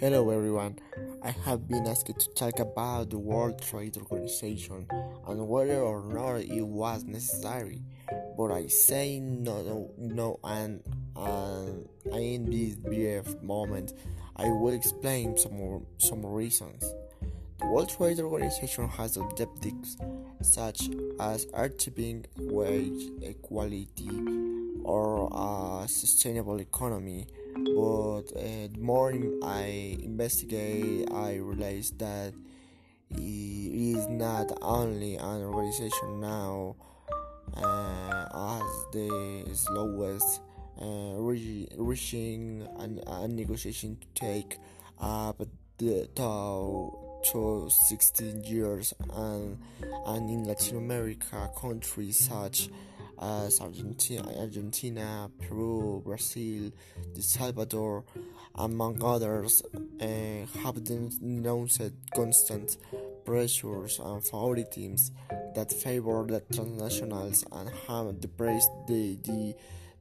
Hello everyone. I have been asked to talk about the World Trade Organization and whether or not it was necessary. But I say no, no, no and, and in this brief moment, I will explain some more, some reasons. The World Trade Organization has objectives such as achieving wage equality or uh, sustainable economy but uh, the more I investigate, I realize that it is not only an organization now uh, as the slowest uh, reaching an, a negotiation to take up the to 16 years and, and in Latin America countries such as Argentina, Argentina, Peru, Brazil, El Salvador, among others, uh, have denounced constant pressures and favoritisms that favor the transnationals and have depressed the, the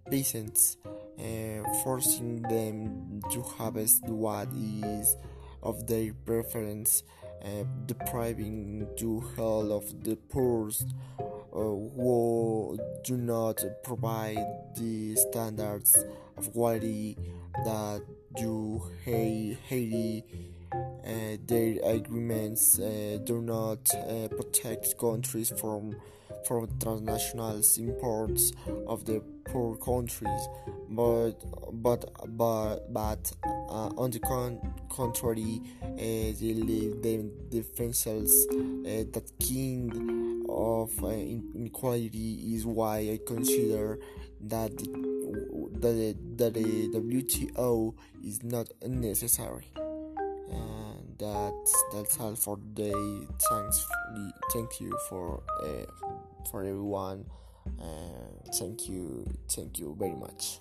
peasants, uh, forcing them to harvest what is of their preference, uh, depriving to hell of the poorest uh, Uh, who do not provide the standards of quality that do Haiti. Uh, their agreements uh, do not uh, protect countries from from transnational imports of the poor countries, but but but but uh, on the con- contrary, uh, they leave them defenseless. Uh, that king of inequality is why I consider that the, that, that the WTO is not necessary. And that's that's all for today. Thanks, thank you for uh, for everyone. Uh, thank you, thank you very much.